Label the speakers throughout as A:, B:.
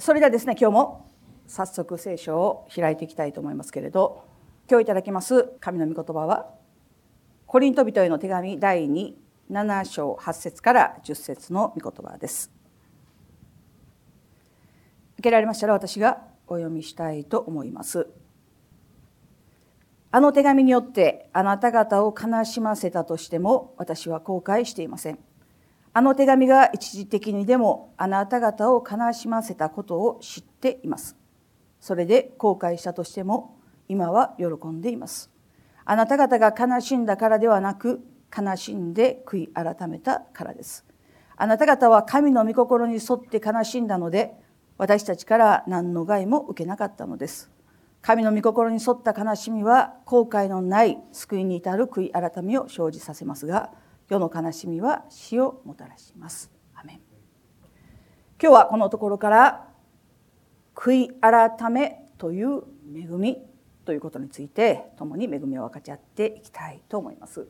A: それではですね今日も早速聖書を開いていきたいと思いますけれど今日いただきます神の御言葉はコリント人への手紙第27章8節から10節の御言葉です。開けられましたら私がお読みしたいと思います。あの手紙によってあなた方を悲しませたとしても私は後悔していません。あの手紙が一時的にでもあなた方を悲しませたことを知っています。それで後悔したとしても今は喜んでいます。あなた方が悲しんだからではなく悲しんで悔い改めたからです。あなた方は神の御心に沿って悲しんだので私たちから何の害も受けなかったのです。神の御心に沿った悲しみは後悔のない救いに至る悔い改めを生じさせますが世の悲しみは死をもたらします。アメン。今日はこのところから悔い改めという恵みということについて共に恵みを分かち合っていきたいと思います。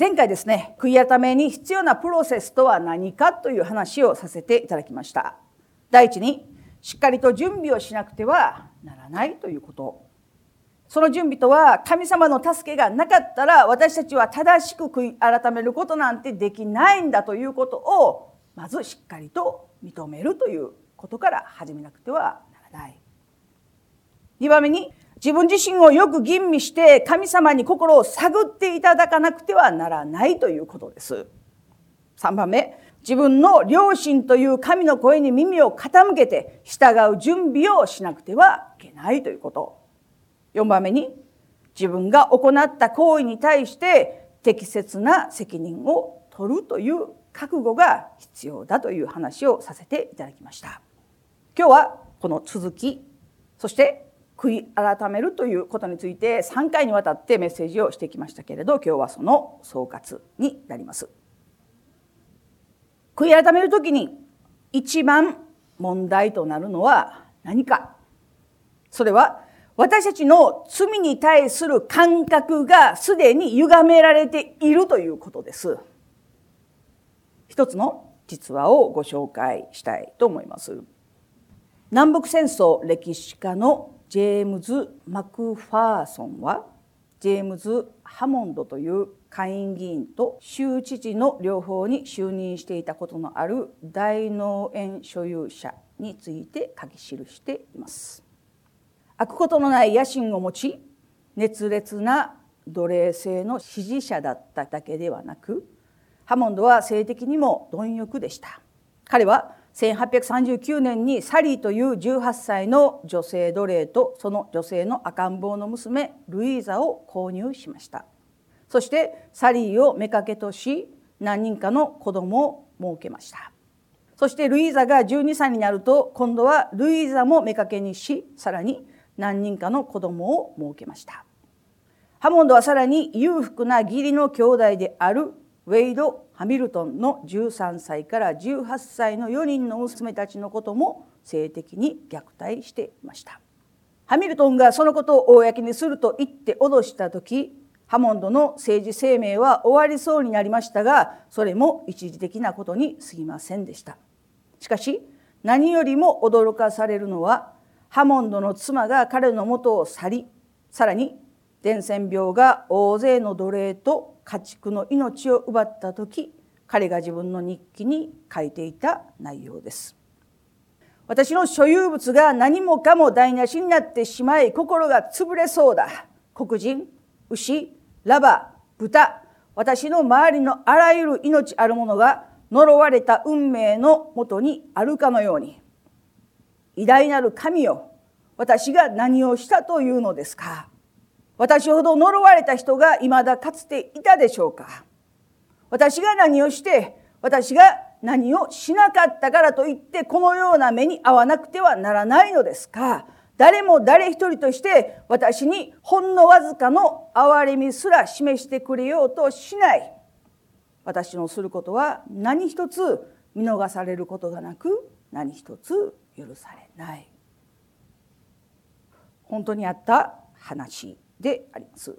A: 前回ですね悔い改めに必要なプロセスとは何かという話をさせていただきました。第一にしっかりと準備をしなくてはならないということ。その準備とは神様の助けがなかったら私たちは正しく悔い改めることなんてできないんだということをまずしっかりと認めるということから始めなくてはならない。2番目に自分自身をよく吟味して神様に心を探っていただかなくてはならないということです。3番目自分の良心という神の声に耳を傾けて従う準備をしなくてはいけないということ。4番目に自分が行った行為に対して適切な責任を取るという覚悟が必要だという話をさせていただきました。今日はこの続きそして悔い改めるということについて3回にわたってメッセージをしてきましたけれど今日はその総括になります。悔い改める時に一番問題となるのは何か？それは私たちの罪に対する感覚がすでに歪められているということです。一つの実話をご紹介したいと思います。南北戦争歴史家のジェームズ・マクファーソンはジェームズ・ハモンドという下院議員と州知事の両方に就任していたことのある大農園所有者について書き記しています。開くことのない野心を持ち熱烈な奴隷制の支持者だっただけではなくハモンドは性的にも貪欲でした。彼は1839年にサリーという18歳の女性奴隷とその女性の赤ん坊の娘ルイーザを購入しました。そしてサリーを妾とし何人かの子供を設けました。そしてルイーザが12歳になると今度はルイーザも妾にしさらに何人かの子供を設けました。ハモンドはさらに裕福な義理の兄弟であるウェイド・ハミルトンの13歳から18歳の4人の娘たちのことも性的に虐待していました。ハミルトンがそのことを公にすると言って脅した時ハモンドの政治生命は終わりそうになりましたがそれも一時的なことに過ぎませんでした。しかし何よりも驚かされるのはハモンドの妻が彼のもとを去りさらに伝染病が大勢の奴隷と家畜の命を奪った時彼が自分の日記に書いていた内容です。私の所有物が何もかも台無しになってしまい心が潰れそうだ。黒人牛ラバ豚。私の周りのあらゆる命あるものが呪われた運命のもとにあるかのように。偉大なる神よ私が何をしたというのですか？私ほど呪われた人が未だかつていたでしょうか？私が何をして私が何をしなかったからといってこのような目に遭わなくてはならないのですか？誰も誰一人として私にほんのわずかの憐れみすら示してくれようとしない。私のすることは何一つ見逃されることがなく何一つ許されない。本当にあった話であります。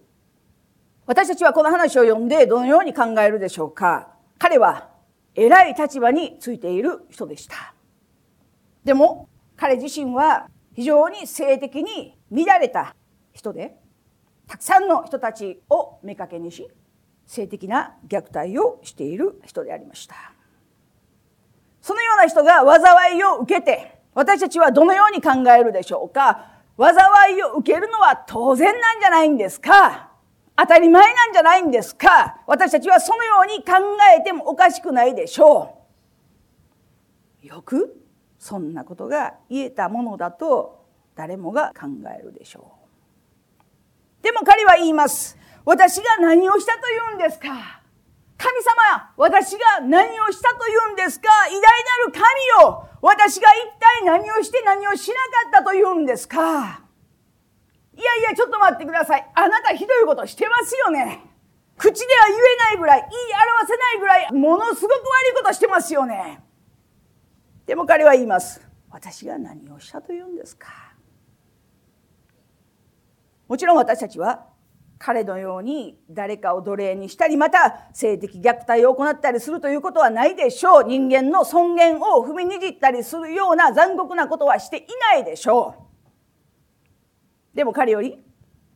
A: 私たちはこの話を読んでどのように考えるでしょうか。彼は偉い立場についている人でした。でも彼自身は非常に性的に乱れた人でたくさんの人たちを目かけにし性的な虐待をしている人でありました。そのような人が災いを受けて私たちはどのように考えるでしょうか？災いを受けるのは当然なんじゃないんですか？当たり前なんじゃないんですか？私たちはそのように考えてもおかしくないでしょう。よくそんなことが言えたものだと誰もが考えるでしょう。でも彼は言います。私が何をしたというんですか？神様、私が何をしたというんですか？偉大なる神よ私が一体何をして何をしなかったというんですか？いやいや、ちょっと待ってください。あなたひどいことしてますよね。口では言えないぐらい、言い表せないぐらい、ものすごく悪いことしてますよね。でも彼は言います。私が何をしたというんですか？もちろん私たちは彼のように誰かを奴隷にしたりまた性的虐待を行ったりするということはないでしょう人間の尊厳を踏みにじったりするような残酷なことはしていないでしょうでも彼より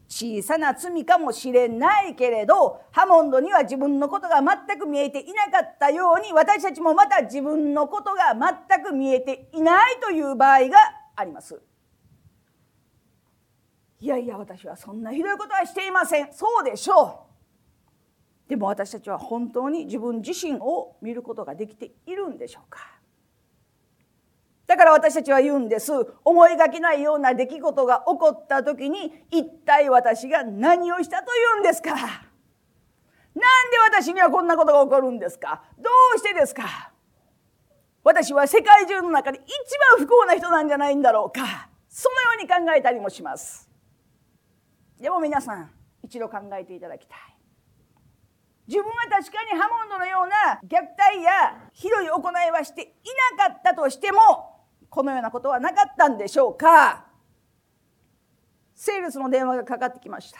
A: 小さな罪かもしれないけれどハモンドには自分のことが全く見えていなかったように私たちもまた自分のことが全く見えていないという場合があります。いやいや私はそんなひどいことはしていません。そうでしょう。でも私たちは本当に自分自身を見ることができているんでしょうか。だから私たちは言うんです。思いがけないような出来事が起こった時に一体私が何をしたというんですか。なんで私にはこんなことが起こるんですか。どうしてですか。私は世界中の中で一番不幸な人なんじゃないんだろうか。そのように考えたりもします。でも皆さん一度考えていただきたい。自分は確かにハモンドのような虐待やひどい行いはしていなかったとしてもこのようなことはなかったんでしょうか。セールスの電話がかかってきました。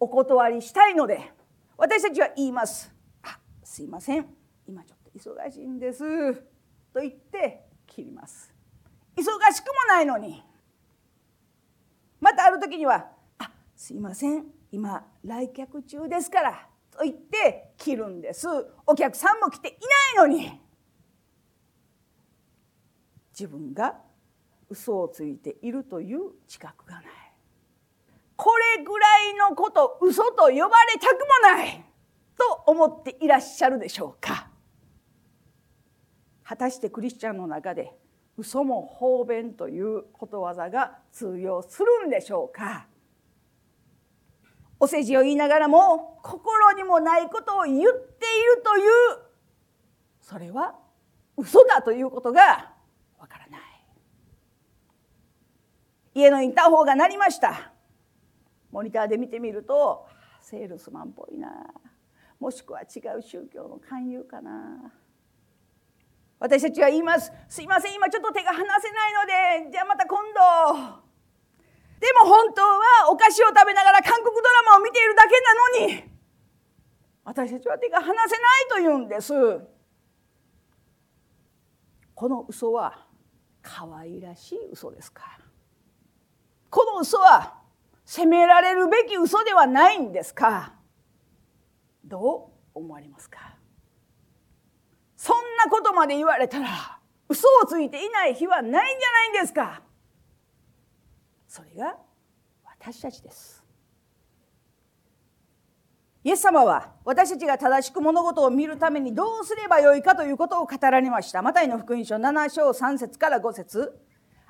A: お断りしたいので私たちは言います。あすいません。今ちょっと忙しいんです。と言って切ります。忙しくもないのにまたある時にはあすいません。今来客中ですから」と言って切るんです。お客さんも来ていないのに。自分が嘘をついているという自覚がない。これぐらいのこと嘘と呼ばれたくもない。と思っていらっしゃるでしょうか。果たしてクリスチャンの中で嘘も方便ということわざが通用するんでしょうか。お世辞を言いながらも心にもないことを言っているというそれは嘘だということがわからない。家のインターホンが鳴りました。モニターで見てみるとセールスマンっぽいな。もしくは違う宗教の勧誘かな。私たちは言います。すいません今ちょっと手が離せないので。じゃあまた今度。でも本当はお菓子を食べながら韓国ドラマを見ているだけなのに。私たちは手が離せないと言うんです。この嘘は可愛らしい嘘ですか？この嘘は責められるべき嘘ではないんですか？どう思われますか？そんなことまで言われたら嘘をついていない日はないんじゃないんですか。それが私たちです。イエス様は私たちが正しく物事を見るためにどうすればよいかということを語られました。マタイの福音書7章3節から5節。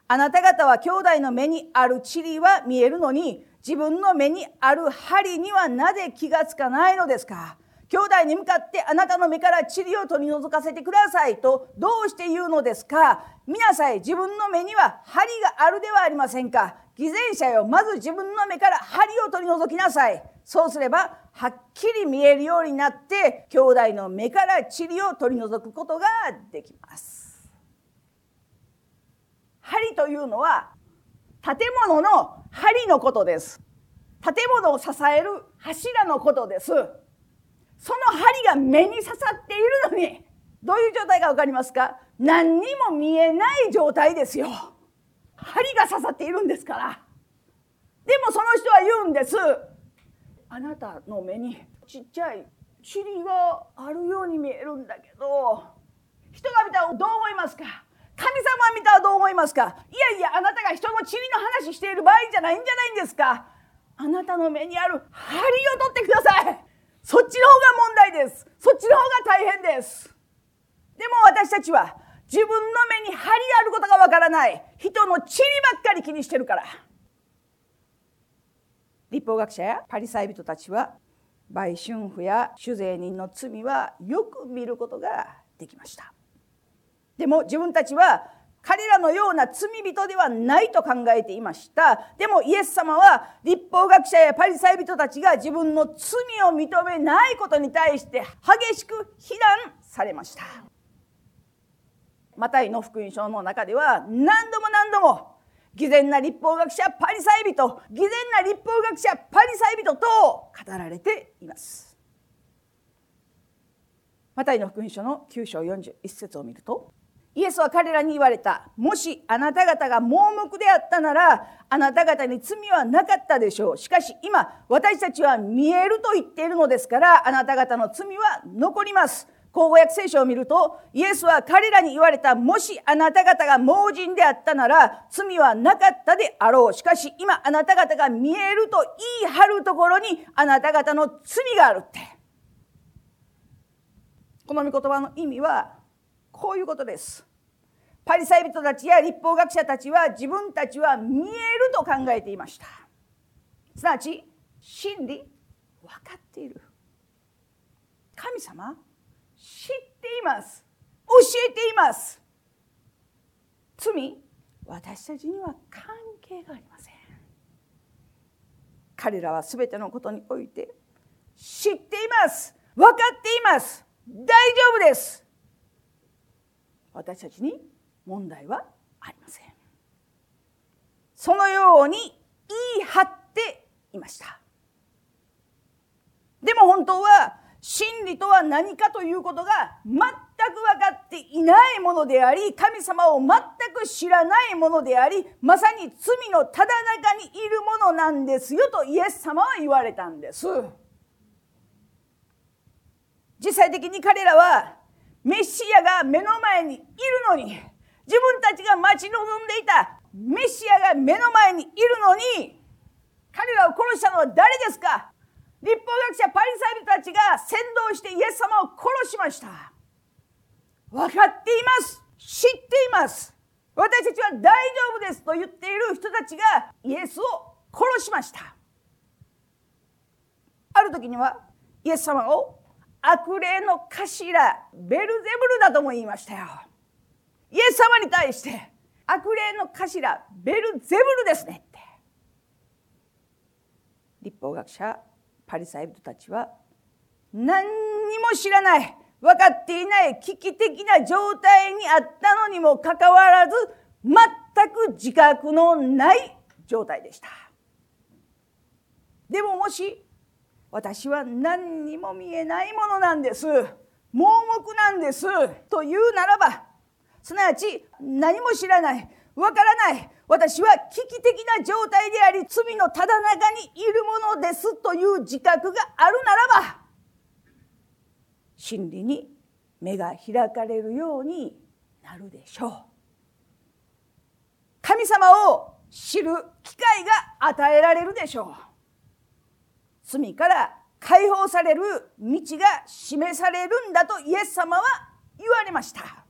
A: あなた方は兄弟の目にある塵は見えるのに自分の目にある針にはなぜ気がつかないのですか。兄弟に向かってあなたの目から塵を取り除かせてください。とどうして言うのですか？見なさい。自分の目には針があるではありませんか。偽善者よ。まず自分の目から針を取り除きなさい。そうすればはっきり見えるようになって兄弟の目から塵を取り除くことができます。針というのは建物の針のことです。建物を支える柱のことです。その針が目に刺さっているのにどういう状態か分かりますか？何にも見えない状態ですよ。針が刺さっているんですから。でもその人は言うんです。あなたの目にちっちゃい塵があるように見えるんだけど人が見たらどう思いますか？神様見たらどう思いますか？いやいやあなたが人の塵の話している場合じゃないんじゃないんですか？あなたの目にある針を取ってください。そっちの方が問題です。そっちの方が大変です。でも私たちは自分の目に針あることがわからない。人の塵ばっかり気にしてるから。立法学者やパリサイ人たちは売春婦や酒税人の罪はよく見ることができました。でも自分たちは彼らのような罪人ではないと考えていました。でもイエス様は立法学者やパリサイ人たちが自分の罪を認めないことに対して激しく非難されました。マタイの福音書の中では何度も何度も偽善な立法学者パリサイ人偽善な立法学者パリサイ人と語られています。マタイの福音書の9章41節を見るとイエスは彼らに言われた。もしあなた方が盲目であったならあなた方に罪はなかったでしょう。しかし今私たちは見えると言っているのですからあなた方の罪は残ります。口語訳聖書を見るとイエスは彼らに言われた。もしあなた方が盲人であったなら罪はなかったであろう。しかし今あなた方が見えると言い張るところにあなた方の罪があるって。この御言葉の意味はこういうことです。パリサイ人たちや立法学者たちは自分たちは見えると考えていました。すなわち真理分かっている。神様知っています。教えています。罪私たちには関係がありません。彼らは全てのことにおいて知っています。分かっています。大丈夫です。私たちに問題はありません。そのように言い張っていました。でも本当は真理とは何かということが全く分かっていないものであり神様を全く知らないものでありまさに罪のただ中にいるものなんですよとイエス様は言われたんです。実際的に彼らはメシアが目の前にいるのに自分たちが待ち望んでいたメシアが目の前にいるのに彼らを殺したのは誰ですか？立法学者パリサイ人たちが先導してイエス様を殺しました。分かっています。知っています。私たちは大丈夫です。と言っている人たちがイエスを殺しました。ある時にはイエス様を悪霊の頭ベルゼブルだとも言いましたよ。イエス様に対して悪霊の頭ベルゼブルですねって。立法学者パリサイ人たちは何にも知らない分かっていない危機的な状態にあったのにもかかわらず全く自覚のない状態でした。でももし私は何にも見えないものなんです。盲目なんです。というならばすなわち何も知らない。わからない。私は危機的な状態であり罪のただ中にいるものですという自覚があるならば真理に目が開かれるようになるでしょう。神様を知る機会が与えられるでしょう。罪から解放される道が示されるんだとイエス様は言われました。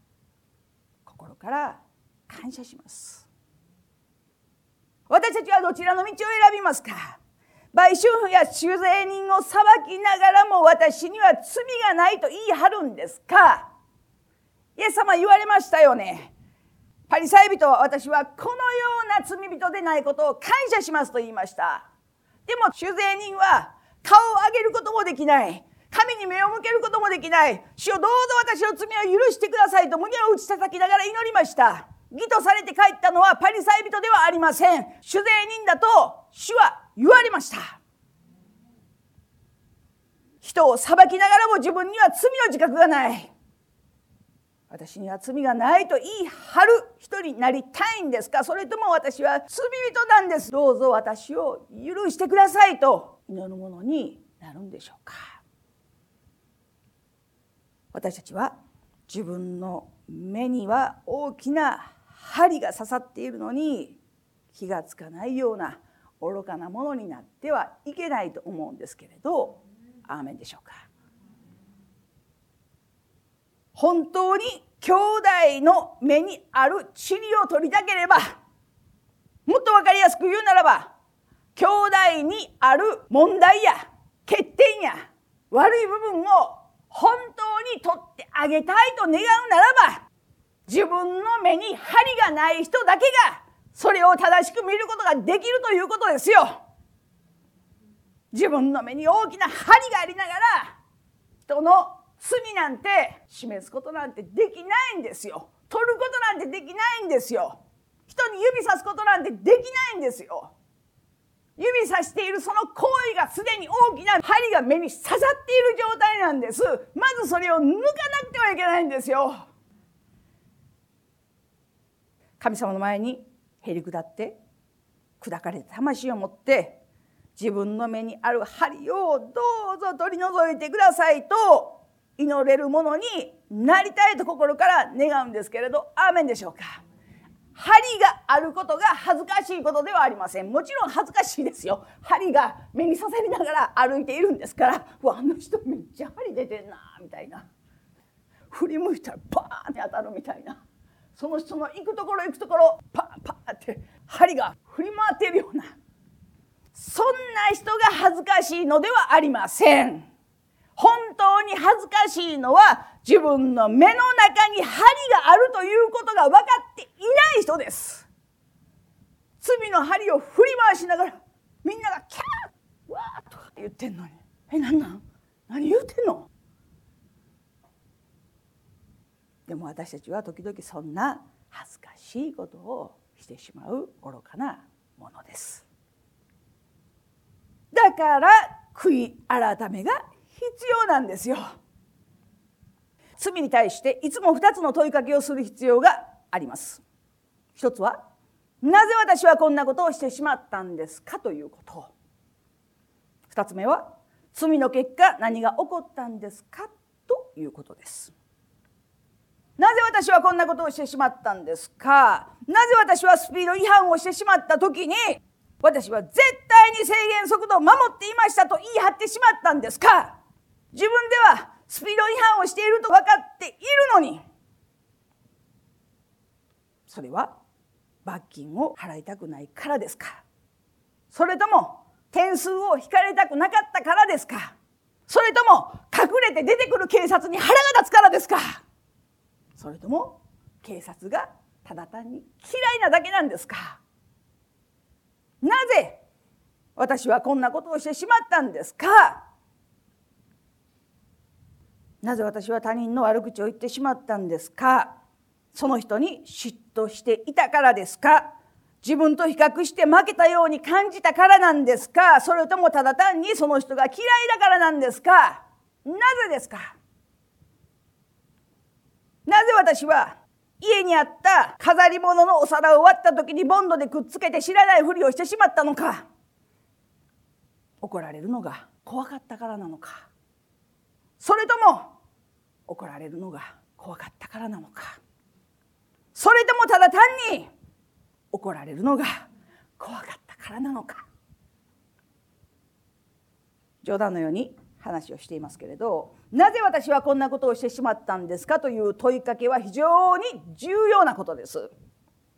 A: から感謝します。私たちはどちらの道を選びますか？売春婦や酒税人を裁きながらも私には罪がないと言い張るんですか？イエス様言われましたよね。パリサイ人は私はこのような罪人でないことを感謝しますと言いました。でも酒税人は顔を上げることもできない。神に目を向けることもできない。主をどうぞ私の罪を許してくださいと胸を打ち叩きながら祈りました。義とされて帰ったのはパリサイ人ではありません。主税人だと主は言われました。人を裁きながらも自分には罪の自覚がない。私には罪がないと言い張る人になりたいんですか？それとも私は罪人なんです。どうぞ私を許してくださいと祈るものになるんでしょうか。私たちは自分の目には大きな針が刺さっているのに気がつかないような愚かなものになってはいけないと思うんですけれどアーメンでしょうか。本当に兄弟の目にある塵を取りたければもっと分かりやすく言うならば兄弟にある問題や欠点や悪い部分を本当に取ってあげたいと願うならば自分の目に針がない人だけがそれを正しく見ることができるということですよ。自分の目に大きな針がありながら人の罪なんて示すことなんてできないんですよ。取ることなんてできないんですよ。人に指さすことなんてできないんですよ。指さしているその行為がすでに大きな針が目に刺さっている状態なんです。まずそれを抜かなくてはいけないんですよ。神様の前にへり下って砕かれた魂を持って自分の目にある針をどうぞ取り除いてくださいと祈れるものになりたいと心から願うんですけれどアーメンでしょうか？針があることが恥ずかしいことではありません。もちろん恥ずかしいですよ。針が目に刺さりながら歩いているんですから。わあの人めっちゃ針出てんなみたいな。振り向いたらバーンって当たるみたいな。その人の行くところ行くところパンパンって針が振り回っているような。そんな人が恥ずかしいのではありません。本当に恥ずかしいのは自分の目の中に針があるということが分かっていない人です。罪の針を振り回しながらみんながキャーわーとか言ってんのに「え何なん？何言うてんの?」でも私たちは時々そんな恥ずかしいことをしてしまう愚かなものですだから悔い改めが要なんですよ。罪に対していつも2つの問いかけをする必要があります。一つはなぜ私はこんなことをしてしまったんですかということ。2つ目は罪の結果何が起こったんですかということです。なぜ私はこんなことをしてしまったんですか。なぜ私はスピード違反をしてしまった時に私は絶対に制限速度を守っていましたと言い張ってしまったんですか。自分ではスピード違反をしていると分かっているのに。それは罰金を払いたくないからですか。それとも点数を引かれたくなかったからですか。それとも隠れて出てくる警察に腹が立つからですか。それとも警察がただ単に嫌いなだけなんですか。なぜ私はこんなことをしてしまったんですか。なぜ私は他人の悪口を言ってしまったんですか？その人に嫉妬していたからですか？自分と比較して負けたように感じたからなんですか？それともただ単にその人が嫌いだからなんですか？なぜですか？なぜ私は家にあった飾り物のお皿を割った時にボンドでくっつけて知らないふりをしてしまったのか？怒られるのが怖かったからなのか？それとも怒られるのが怖かったからなのかそれともただ単に怒られるのが怖かったからなのか冗談のように話をしていますけれどなぜ私はこんなことをしてしまったんですかという問いかけは非常に重要なことです。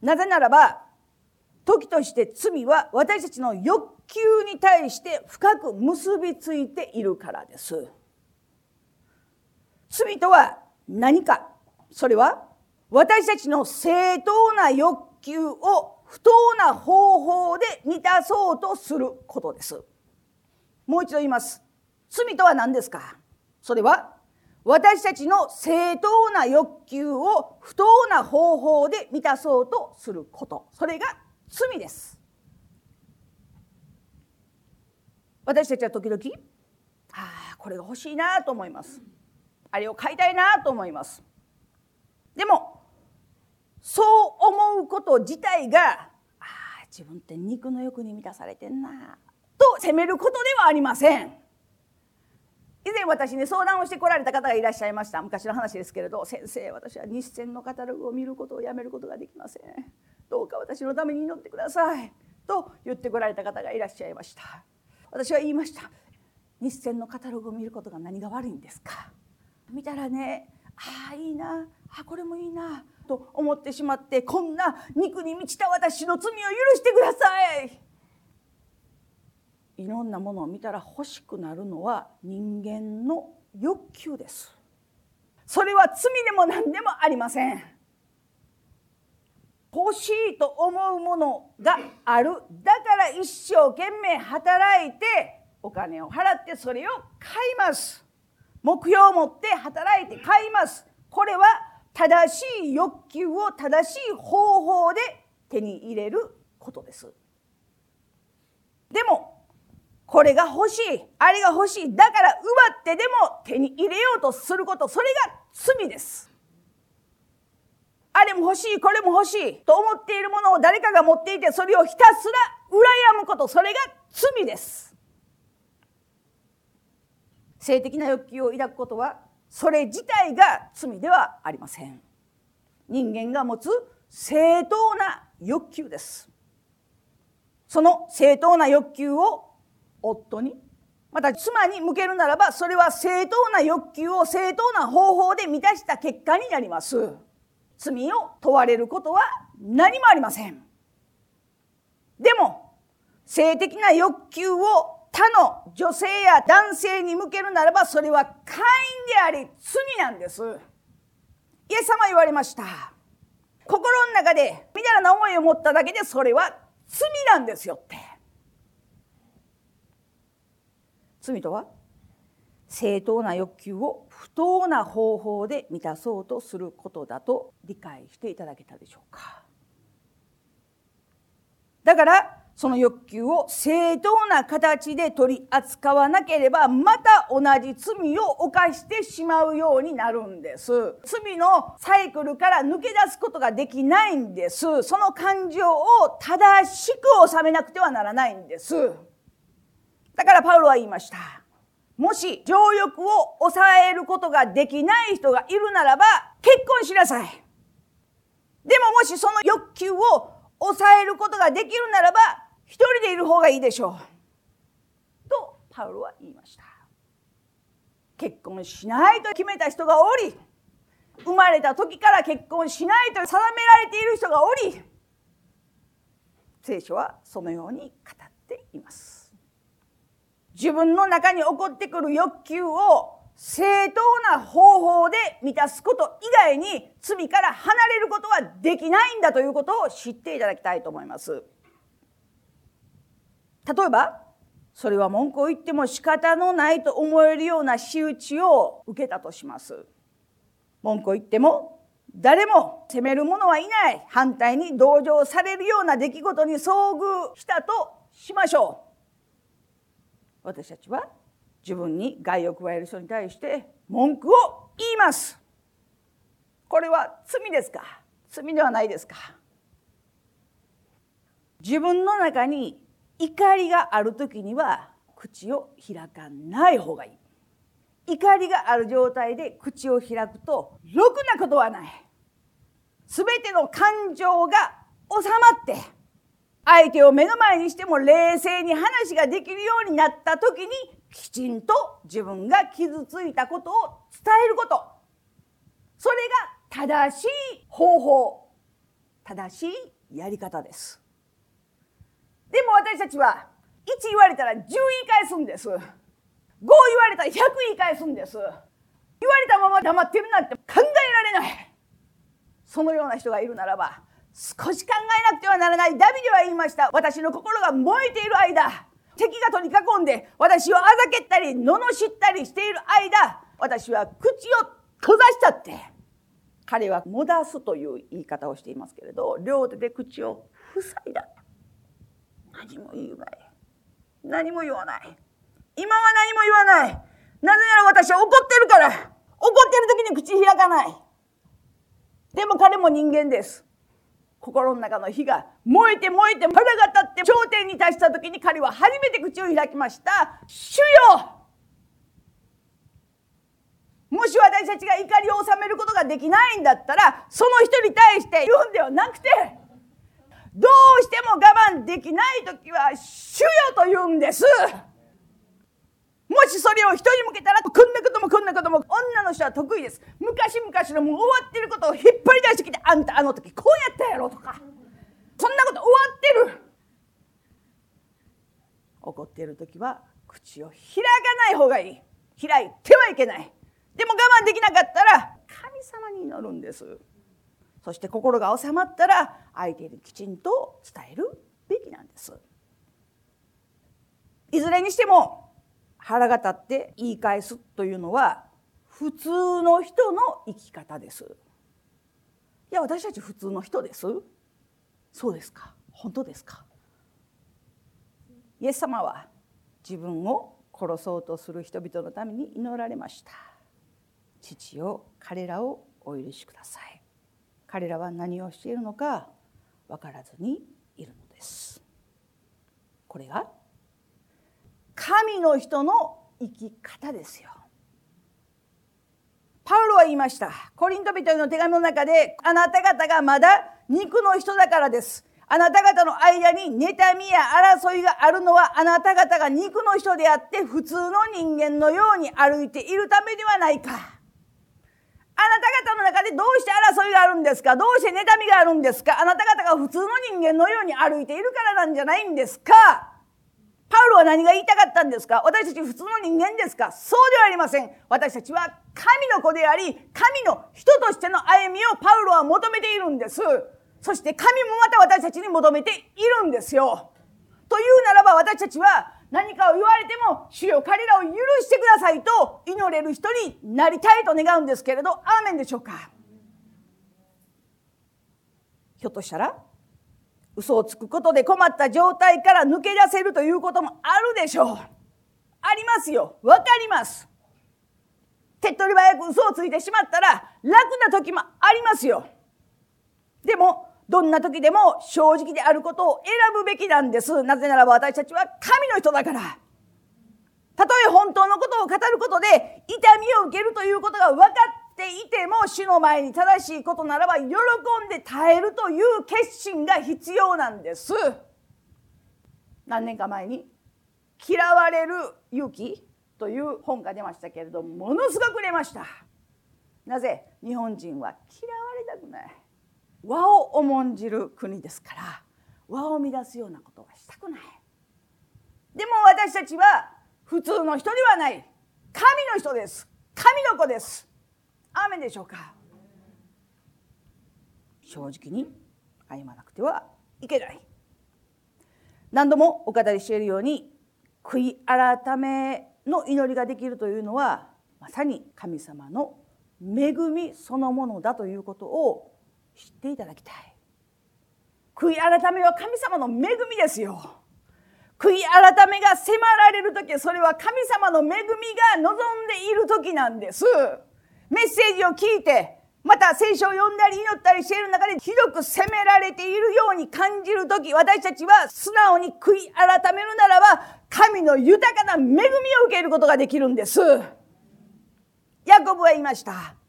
A: なぜならば時として罪は私たちの欲求に対して深く結びついているからです。罪とは何か。それは私たちの正当な欲求を不当な方法で満たそうとすることです。もう一度言います。罪とは何ですか？それは私たちの正当な欲求を不当な方法で満たそうとすること。それが罪です。私たちは時々ああこれが欲しいなと思います。あれを買いたいなと思います。でもそう思うこと自体がああ自分って肉の欲に満たされてんなと責めることではありません。以前私に相談をしてこられた方がいらっしゃいました。昔の話ですけれど「先生私は日銭のカタログを見ることをやめることができません。どうか私のために祈ってください」と言ってこられた方がいらっしゃいました。私は言いました。日銭のカタログを見ることが何が悪いんですか？見たらねああいいなあこれもいいなと思ってしまってこんな肉に満ちた私の罪を許してください。いろんなものを見たら欲しくなるのは人間の欲求です。それは罪でも何でもありません。欲しいと思うものがある。だから一生懸命働いてお金を払ってそれを買います。目標を持って働いて買います。これは正しい欲求を正しい方法で手に入れることです。でもこれが欲しいあれが欲しいだから奪ってでも手に入れようとすることそれが罪です。あれも欲しいこれも欲しいと思っているものを誰かが持っていてそれをひたすら羨むことそれが罪です。性的な欲求を抱くことはそれ自体が罪ではありません。人間が持つ正当な欲求です。その正当な欲求を夫にまた妻に向けるならばそれは正当な欲求を正当な方法で満たした結果になります。罪を問われることは何もありません。でも性的な欲求を他の女性や男性に向けるならばそれは会員であり罪なんです。イエス様言われました。心の中でみだらな思いを持っただけでそれは罪なんですよって。罪とは正当な欲求を不当な方法で満たそうとすることだと理解していただけたでしょうか。だからその欲求を正当な形で取り扱わなければまた同じ罪を犯してしまうようになるんです罪のサイクルから抜け出すことができないんですその感情を正しく収めなくてはならないんですだからパウロは言いました。もし情欲を抑えることができない人がいるならば結婚しなさい。でももしその欲求を抑えることができるならば一人でいる方がいいでしょう。とパウロは言いました。結婚しないと決めた人がおり生まれた時から結婚しないと定められている人がおり聖書はそのように語っています。自分の中に起こってくる欲求を正当な方法で満たすこと以外に罪から離れることはできないんだということを知っていただきたいと思います。例えばそれは文句を言っても仕方のないと思えるような仕打ちを受けたとします。文句を言っても誰も責める者はいない反対に同情されるような出来事に遭遇したとしましょう。私たちは自分に害を加える人に対して文句を言いますこれは罪ですか？罪ではないですか？自分の中に怒りがある時には口を開かない方がいい。怒りがある状態で口を開くとろくなことはない。全ての感情が収まって相手を目の前にしても冷静に話ができるようになった時にきちんと自分が傷ついたことを伝えること。それが正しい方法正しいやり方です。でも私たちは1言われたら10言い返すんです。5言われたら100言い返すんです。言われたまま黙ってるなんて考えられない。そのような人がいるならば少し考えなくてはならない。ダビデは言いました。私の心が燃えている間。敵が取り囲んで私をあざけったり罵ったりしている間私は口を閉ざしたって彼は「もだす」という言い方をしていますけれど両手で口を塞いだ。何も言うない。何も言わない。今は何も言わない。なぜなら私は怒ってるから。怒ってる時に口開かない。でも彼も人間です。心の中の火が燃えて燃えて腹が立って頂点に達した時に彼は初めて口を開きました「主よ。もし私たちが怒りを収めることができないんだったらその人に対して言うんではなくてどうしても我慢できない時は「主よ」と言うんです。もしそれを人に向けたらこんなこともこんなことも女の人は得意です。昔々のもう終わってることを引っ張り出してきてあんたあの時こうやったやろとか。そんなこと終わってる。怒っている時は口を開かない方がいい。開いてはいけない。でも我慢できなかったら神様に祈るんです。そして心が収まったら相手にきちんと伝えるべきなんです。いずれにしても腹が立って言い返すというのは普通の人の生き方です。いや私たち普通の人です。そうですか。本当ですか。イエス様は自分を殺そうとする人々のために祈られました。父よ彼らをお許しください。彼らは何をしているのか分からずにいるのです。これが神の人の生き方ですよ。パウロは言いました。コリント人への手紙の中であなた方がまだ肉の人だからです。あなた方の間に妬みや争いがあるのはあなた方が肉の人であって普通の人間のように歩いているためではないか。なた方の中でどうして争いがあるんですか？どうして妬みがあるんですか？あなた方が普通の人間のように歩いているからなんじゃないんですか？パウロは何が言いたかったんですか？私たち普通の人間ですか？そうではありません。私たちは神の子であり神の人としての歩みをパウロは求めているんです。そして神もまた私たちに求めているんですよ。というならば私たちは何かを言われても主よ彼らを許してくださいと祈れる人になりたいと願うんですけれどアーメンでしょうか？ひょっとしたら嘘をつくことで困った状態から抜け出せるということもあるでしょう。ありますよ。わかります。手っ取り早く嘘をついてしまったら楽な時もありますよ。でもどんな時でも正直であることを選ぶべきなんです。なぜならば私たちは神の人だから。たとえ本当のことを語ることで痛みを受けるということが分かっていても主の前に正しいことならば喜んで耐えるという決心が必要なんです。何年か前に「嫌われる勇気」という本が出ましたけれどものすごく売れました。なぜ日本人は嫌われたくない？和を重んじる国ですから和を乱すようなことはしたくない。でも私たちは普通の人ではない。神の人です。神の子です。アーメンでしょうか。正直に謝らなくてはいけない。何度もお語りしているように悔い改めの祈りができるというのはまさに神様の恵みそのものだということを知っていただきたい。悔い改めは神様の恵みですよ。悔い改めが迫られる時それは神様の恵みが望んでいる時なんです。メッセージを聞いてまた聖書を読んだり祈ったりしている中でひどく責められているように感じる時私たちは素直に悔い改めるならば神の豊かな恵みを受けることができるんです。ヤコブは言いました。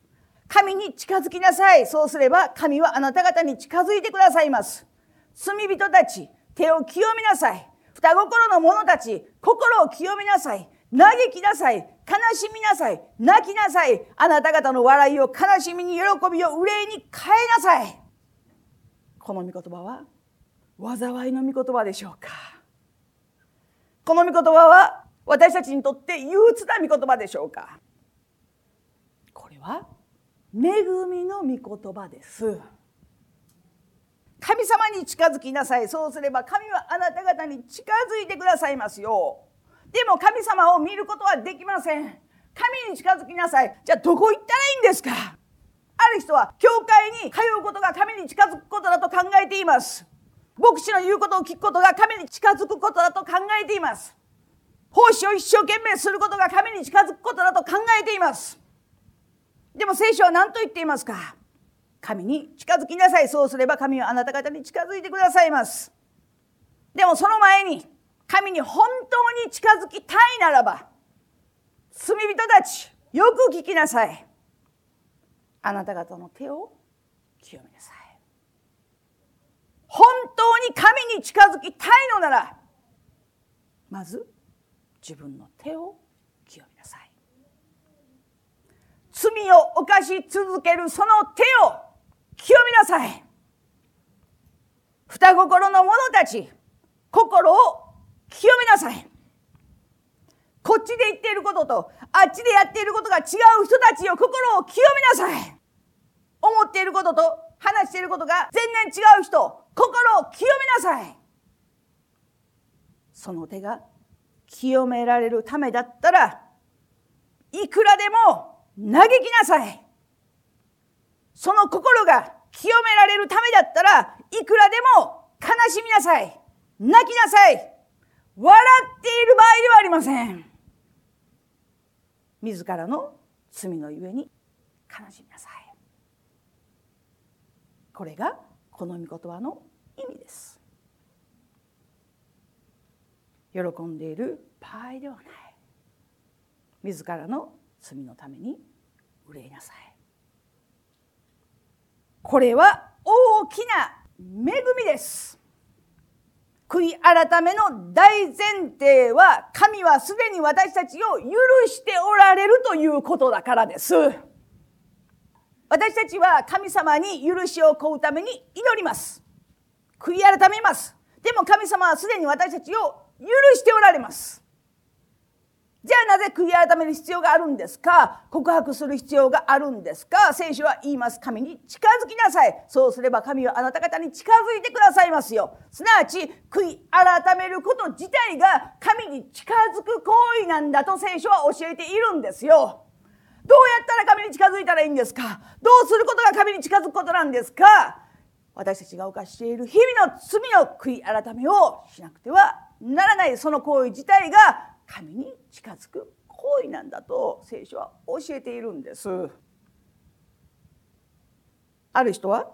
A: 神に近づきなさい。そうすれば神はあなた方に近づいてくださいます。罪人たち、手を清めなさい。双心の者たち、心を清めなさい。嘆きなさい。悲しみなさい。泣きなさい。あなた方の笑いを悲しみに喜びを憂いに変えなさい。この御言葉は災いの御言葉でしょうかこの御言葉は私たちにとって憂鬱な御言葉でしょうかこれは恵みの御言葉です。神様に近づきなさい。そうすれば神はあなた方に近づいてくださいますよ。でも神様を見ることはできません。神に近づきなさい。じゃあどこ行ったらいいんですか？ある人は教会に通うことが神に近づくことだと考えています。牧師の言うことを聞くことが神に近づくことだと考えています。奉仕を一生懸命することが神に近づくことだと考えています。でも聖書は何と言っていますか？神に近づきなさい。そうすれば神はあなた方に近づいてくださいます。でもその前に神に本当に近づきたいならば罪人たちよく聞きなさい。あなた方の手を清めなさい。本当に神に近づきたいのならまず自分の手を清めなさい罪を犯し続けるその手を清めなさい。双心の者たち心を清めなさい。こっちで言っていることとあっちでやっていることが違う人たちを心を清めなさい。思っていることと話していることが全然違う人心を清めなさい。その手が清められるためだったらいくらでも嘆きなさい。その心が清められるためだったらいくらでも悲しみなさい。泣きなさい。笑っている場合ではありません。自らの罪のゆえに悲しみなさい。これがこの御言葉の意味です。喜んでいる場合ではない。自らの罪のために憂いなさいこれは大きな恵みです悔い改めの大前提は神はすでに私たちを許しておられるということだからです。私たちは神様に許しを請うために祈ります。悔い改めます。でも神様はすでに私たちを許しておられます。じゃあなぜ悔い改める必要があるんですか？告白する必要があるんですか？聖書は言います。神に近づきなさい。そうすれば神はあなた方に近づいてくださいますよ。すなわち悔い改めること自体が神に近づく行為なんだと聖書は教えているんですよ。どうやったら神に近づいたらいいんですか？どうすることが神に近づくことなんですか？私たちが犯している日々の罪の悔い改めをしなくてはならないその行為自体が神に近づく行為なんだと聖書は教えているんです。ある人は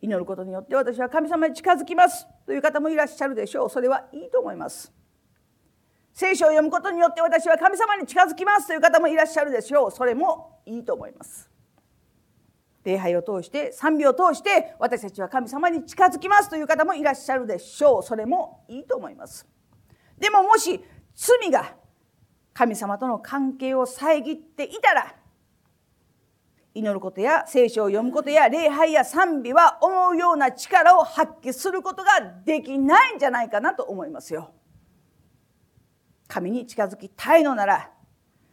A: 祈ることによって私は神様に近づきますという方もいらっしゃるでしょう。それはいいと思います。聖書を読むことによって私は神様に近づきますという方もいらっしゃるでしょう。それもいいと思います。礼拝を通して賛美を通して私たちは神様に近づきますという方もいらっしゃるでしょう。それもいいと思います。でももし罪が神様との関係を遮っていたら祈ることや聖書を読むことや礼拝や賛美は思うような力を発揮することができないんじゃないかなと思いますよ。神に近づきたいのなら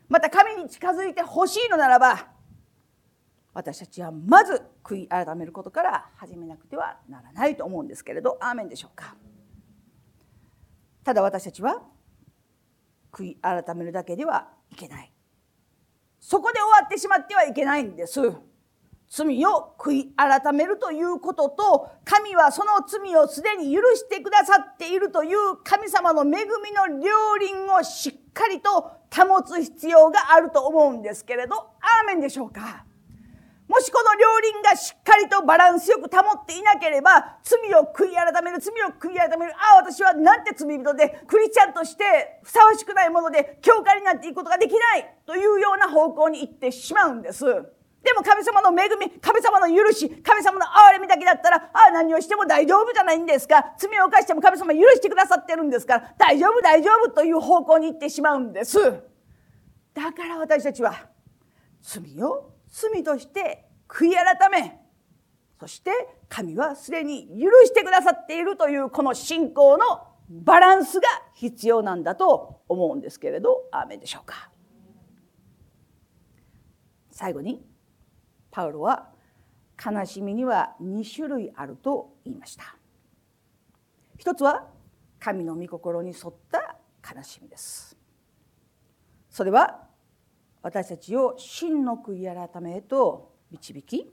A: また神に近づいてほしいのならば私たちはまず悔い改めることから始めなくてはならないと思うんですけれどアーメンでしょうか。ただ私たちは悔い改めるだけではいけない。そこで終わってしまってはいけないんです。罪を悔い改めるということと神はその罪をすでに許してくださっているという神様の恵みの両輪をしっかりと保つ必要があると思うんですけれどアーメンでしょうか？もしこの両輪がしっかりとバランスよく保っていなければ罪を悔い改める罪を悔い改めるああ私はなんて罪人でクリスチャンとしてふさわしくないもので教会になっていくことができないというような方向に行ってしまうんです。でも神様の恵み、神様の許し、神様の憐れみだけだったら、ああ、何をしても大丈夫じゃないんですか。罪を犯しても神様許してくださってるんですから、大丈夫、大丈夫という方向に行ってしまうんです。だから私たちは、罪を罪として悔い改めそして神はすでに許してくださっているというこの信仰のバランスが必要なんだと思うんですけれどアーメンでしょうか。最後にパウロは悲しみには2種類あると言いました。一つは神の御心に沿った悲しみです。それは私たちを真の悔い改めへと導き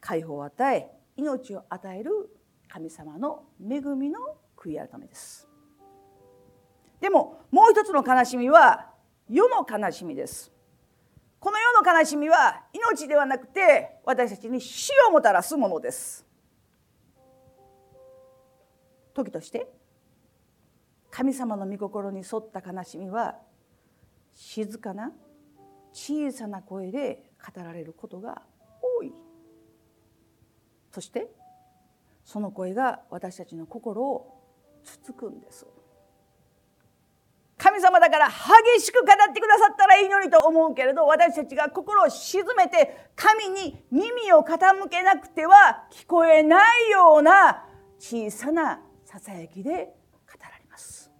A: 解放を与え命を与える神様の恵みの悔い改めです。でももう一つの悲しみは世の悲しみです。この世の悲しみは命ではなくて私たちに死をもたらすものです。時として神様の御心に沿った悲しみは静かな小さな声で語られることが多い。そしてその声が私たちの心をつつくんです。神様だから激しく語ってくださったらいいのにと思うけれど私たちが心を静めて神に耳を傾けなくては聞こえないような小さなささやきで語られます。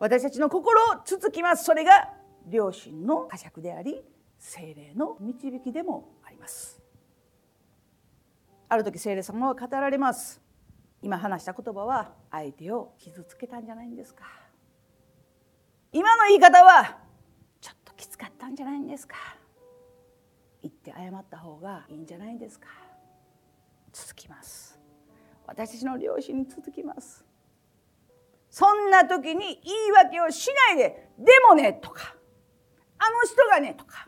A: 私たちの心をつつきます。それが良心の呵責であり精霊の導きでもあります。ある時精霊様は語られます。今話した言葉は相手を傷つけたんじゃないんですか。今の言い方はちょっときつかったんじゃないんですか。言って謝った方がいいんじゃないんですか。続きます。私たちの両親に続きます。そんな時に言い訳をしないで「でもね」とか「あの人がね」とか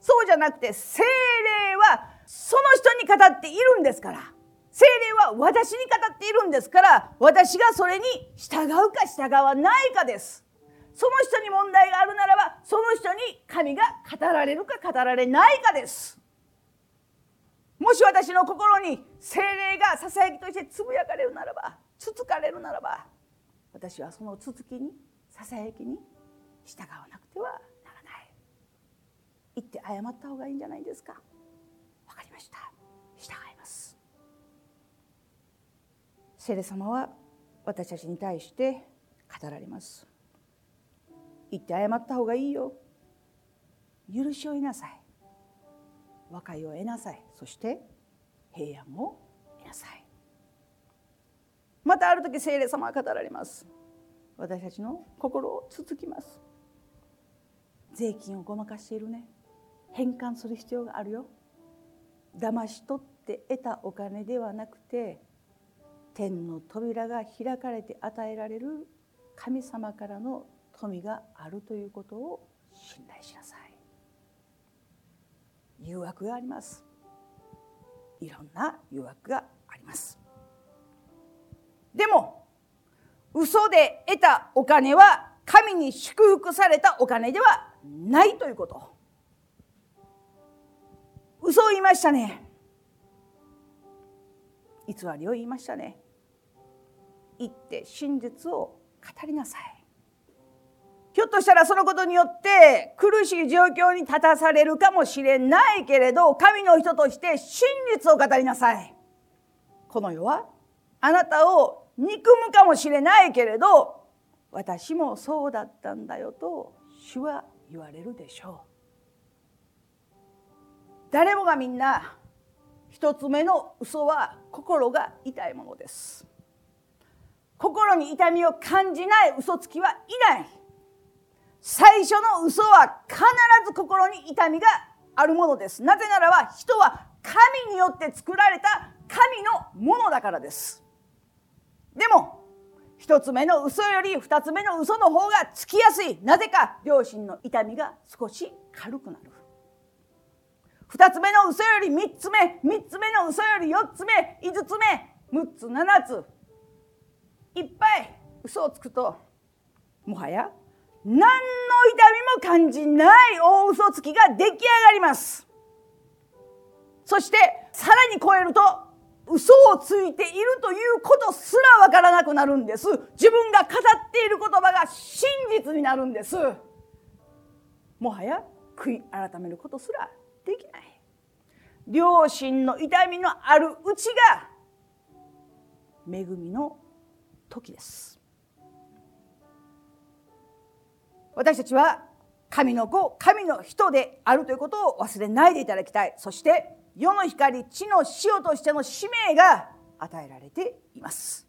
A: そうじゃなくて精霊はその人に語っているんですから。精霊は私に語っているんですから私がそれに従うか従わないかです。その人に問題があるならばその人に神が語られるか語られないかです。もし私の心に精霊がささやきとしてつぶやかれるならばつつかれるならば私はその続きにささやきに従わなくては言って謝った方がいいんじゃないですか。わかりました。従います。聖霊様は私たちに対して語られます。言って謝った方がいいよ。許しを得なさい。和解を得なさい。そして平安を得なさい。またある時聖霊様は語られます。私たちの心をつつきます。税金をごまかしているね。返還する必要があるよ。騙し取って得たお金ではなくて天の扉が開かれて与えられる神様からの富があるということを信頼しなさい。誘惑があります。いろんな誘惑があります。でも嘘で得たお金は神に祝福されたお金ではないということ。嘘を言いましたね。偽りを言いましたね。言って真実を語りなさい。ひょっとしたらそのことによって苦しい状況に立たされるかもしれないけれど神の人として真実を語りなさい。この世はあなたを憎むかもしれないけれど私もそうだったんだよと主は言われるでしょう。誰もがみんな一つ目の嘘は心が痛いものです。心に痛みを感じない嘘つきはいない。最初の嘘は必ず心に痛みがあるものです。なぜならば人は神によって作られた神のものだからです。でも一つ目の嘘より二つ目の嘘の方がつきやすい。なぜか両親の痛みが少し軽くなる。二つ目の嘘より三つ目三つ目の嘘より四つ目五つ目六つ七つ。いっぱい嘘をつくともはや何の痛みも感じない大嘘つきが出来上がります。そしてさらに超えると嘘をついているということすらわからなくなるんです。自分が語っている言葉が真実になるんです。もはや悔い改めることすらできない。両親の痛みのあるうちが恵みの時です。私たちは神の子神の人であるということを忘れないでいただきたい。そして世の光地の塩としての使命が与えられています。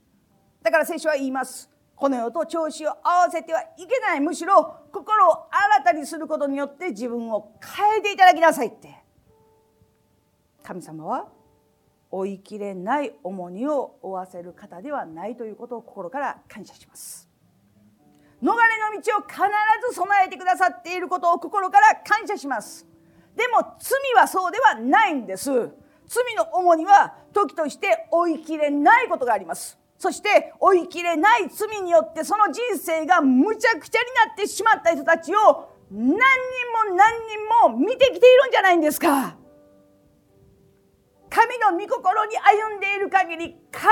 A: だから聖書は言います。この世と調子を合わせてはいけない。むしろ心を新たにすることによって自分を変えていただきなさいって。神様は追いきれない重荷を負わせる方ではないということを心から感謝します。逃れの道を必ず備えてくださっていることを心から感謝します。でも罪はそうではないんです。罪の重荷は時として追いきれないことがあります。そして追いきれない罪によってその人生がむちゃくちゃになってしまった人たちを何人も何人も見てきているんじゃないんですか。神の御心に歩んでいる限り必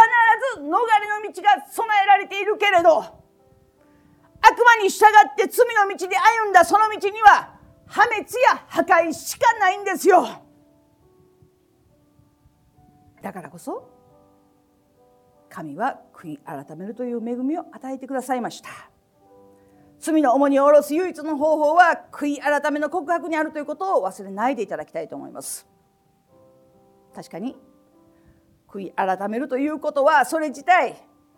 A: ず逃れの道が備えられているけれど悪魔に従って罪の道で歩んだその道には破滅や破壊しかないんですよ。だからこそ神は悔い改めるという恵みを与えてくださいました。罪の重荷を下ろす唯一の方法は悔い改めの告白にあるということを忘れないでいただきたいと思います。確かに悔い改めるということはそれ自体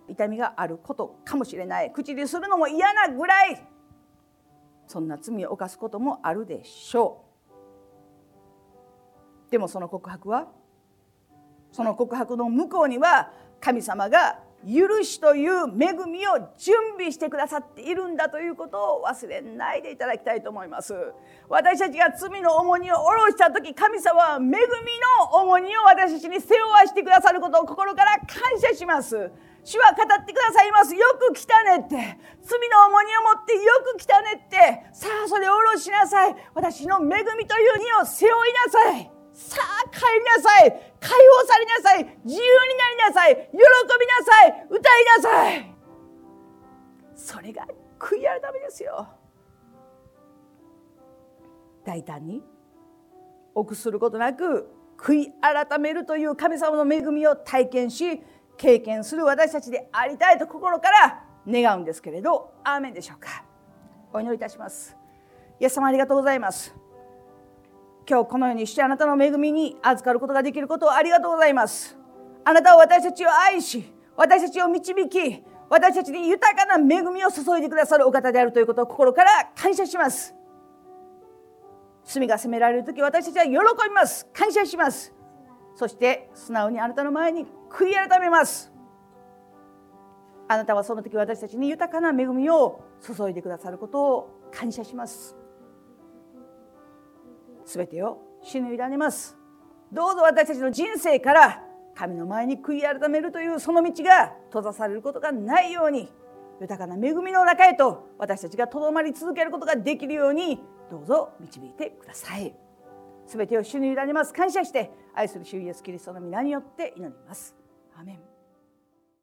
A: 痛みがあることかもしれない。口にするのも嫌なぐらい。そんな罪を犯すこともあるでしょう。でもその告白はその告白の向こうには神様が許しという恵みを準備してくださっているんだということを忘れないでいただきたいと思います。私たちが罪の重荷を下ろした時神様は恵みの重荷を私たちに背負わしてくださることを心から感謝します。主は語ってくださいます。よく来たねって。罪の重荷を持ってよく来たねって。さあそれを下ろしなさい。私の恵みという荷を背負いなさい。さあ帰りなさい。解放されなさい。自由さい。喜びなさい。歌いなさい。それが悔い改めですよ。大胆に臆することなく悔い改めるという神様の恵みを体験し経験する私たちでありたいと心から願うんですけれどアーメンでしょうか。お祈りいたします。イエス様ありがとうございます。今日このようにしてあなたの恵みに預かることができることをありがとうございます。あなたは私たちを愛し私たちを導き私たちに豊かな恵みを注いでくださるお方であるということを心から感謝します。罪が責められる時私たちは喜びます。感謝します。そして素直にあなたの前に悔い改めます。あなたはその時私たちに豊かな恵みを注いでくださることを感謝します。全てを主に委ねます。どうぞ私たちの人生から神の前に悔い改めるというその道が閉ざされることがないように豊かな恵みの中へと私たちがとどまり続けることができるようにどうぞ導いてください。全てを主に委ねます。感謝して愛する主イエスキリストの皆によって祈ります。アメン